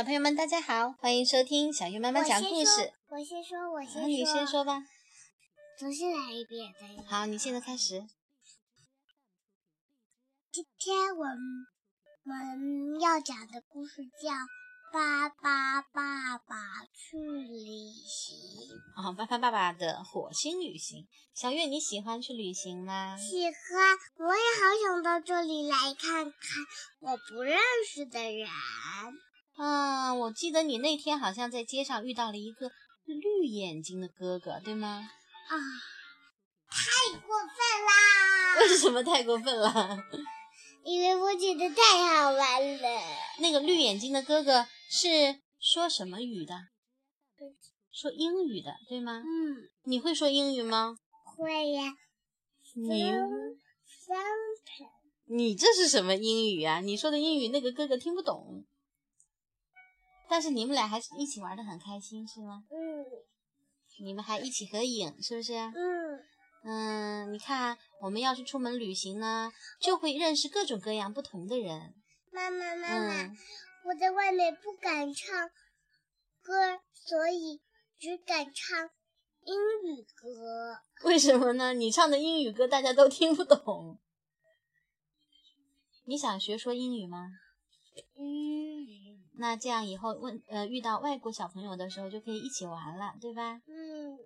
小朋友们，大家好，欢迎收听小鱼妈妈讲故事。我先说，我先说，你先说吧。重新来一遍。好，你现在开始。今天我们要讲的故事叫。巴巴爸爸去旅行哦，巴巴爸爸的火星旅行。小月，你喜欢去旅行吗？喜欢，我也好想到这里来看看我不认识的人。啊，我记得你那天好像在街上遇到了一个绿眼睛的哥哥，对吗？啊，太过分啦！为 什么太过分了？因为我觉得太好玩了。那个绿眼睛的哥哥。是说什么语的？说英语的，对吗？嗯。你会说英语吗？会呀。你你这是什么英语啊？你说的英语那个哥哥听不懂。但是你们俩还是一起玩的很开心，是吗？嗯。你们还一起合影，是不是？嗯。嗯，你看，我们要是出门旅行呢，就会认识各种各样不同的人。妈妈，妈妈。我在外面不敢唱歌，所以只敢唱英语歌。为什么呢？你唱的英语歌大家都听不懂。你想学说英语吗？嗯。那这样以后问呃遇到外国小朋友的时候就可以一起玩了，对吧？嗯。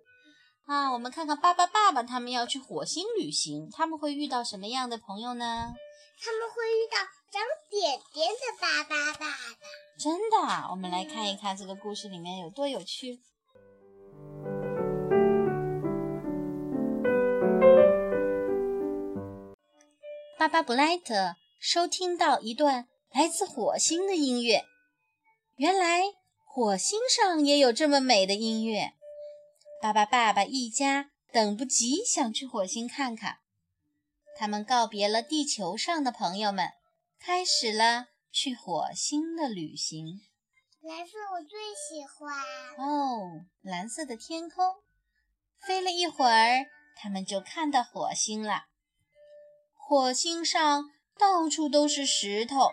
啊，我们看看爸爸爸爸他们要去火星旅行，他们会遇到什么样的朋友呢？他们会遇到长点点的爸爸爸爸。真的，我们来看一看这个故事里面有多有趣。巴巴布莱特收听到一段来自火星的音乐，原来火星上也有这么美的音乐。巴巴爸爸一家等不及想去火星看看。他们告别了地球上的朋友们，开始了去火星的旅行。蓝色我最喜欢哦，蓝色的天空。飞了一会儿，他们就看到火星了。火星上到处都是石头，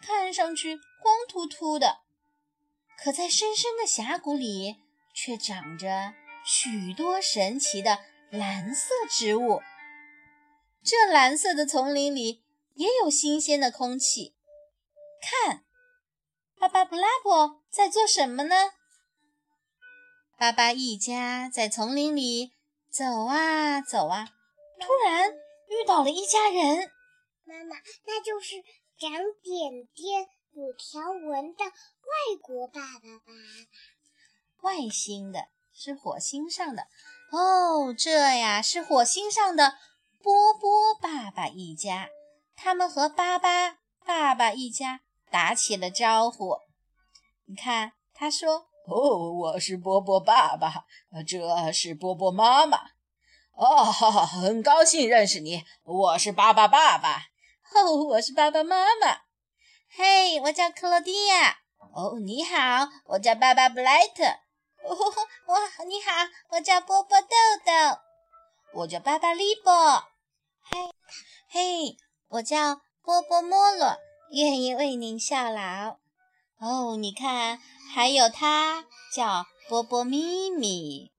看上去光秃秃的。可在深深的峡谷里，却长着许多神奇的蓝色植物。这蓝色的丛林里也有新鲜的空气。看，巴巴布拉伯在做什么呢？巴巴一家在丛林里走啊走啊，突然遇到了一家人。妈妈，那就是长点点、有条纹的外国爸爸爸爸。外星的，是火星上的。哦，这呀是火星上的。波波爸爸一家，他们和巴巴爸爸一家打起了招呼。你看，他说：“哦，我是波波爸爸，这是波波妈妈。哦，很高兴认识你，我是巴巴爸爸。哦，我是爸爸妈妈。嘿，我叫克罗地亚。哦，你好，我叫巴巴布莱特。哦，我，你好，我叫波波豆豆。我叫巴巴利波。嘿，嘿，我叫波波莫罗，愿意为您效劳。哦，你看，还有他叫波波咪咪，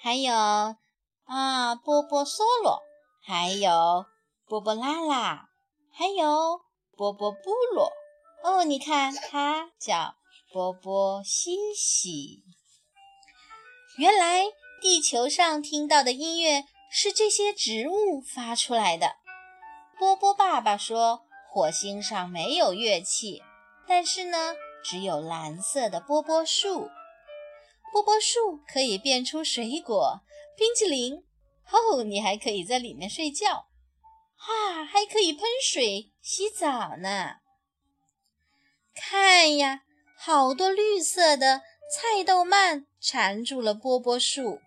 还有啊波波梭罗，还有波波拉拉，还有波波布罗。哦，你看，它叫波波西西。原来地球上听到的音乐。是这些植物发出来的。波波爸爸说：“火星上没有乐器，但是呢，只有蓝色的波波树。波波树可以变出水果、冰淇淋。哦，你还可以在里面睡觉，哈，还可以喷水洗澡呢。看呀，好多绿色的菜豆蔓缠住了波波树。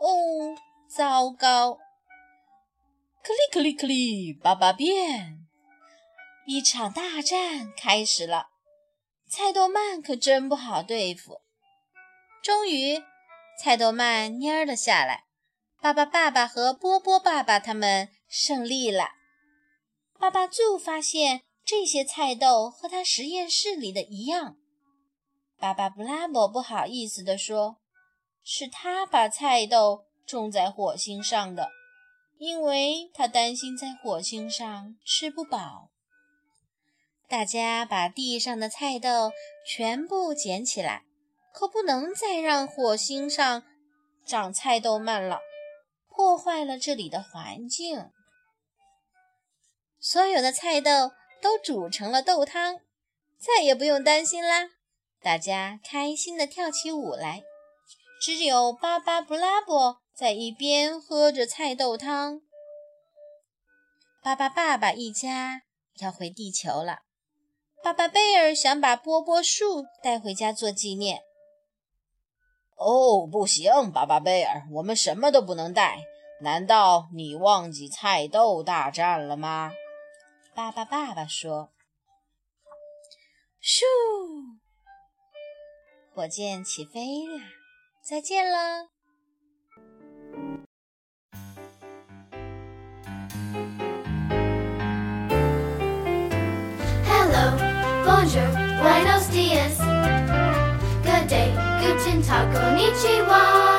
哦。”糟糕！克里克里克里，爸爸变！一场大战开始了。菜豆曼可真不好对付。终于，菜豆曼蔫了下来。巴巴、爸爸和波波爸爸他们胜利了。爸爸就发现这些菜豆和他实验室里的一样。巴巴布拉伯不好意思地说：“是他把菜豆种在火星上的，因为他担心在火星上吃不饱。”大家把地上的菜豆全部捡起来，可不能再让火星上长菜豆蔓了，破坏了这里的环境。所有的菜豆都煮成了豆汤，再也不用担心啦！大家开心地跳起舞来，只有巴巴布拉伯在一边喝着菜豆汤。巴巴爸爸一家要回地球了。巴巴贝尔想把波波树带回家做纪念。哦，不行，巴巴贝尔，我们什么都不能带。难道你忘记菜豆大战了吗？爸爸爸爸说：“咻，火箭起飞了，再见了。” Bonjour, こんにちは。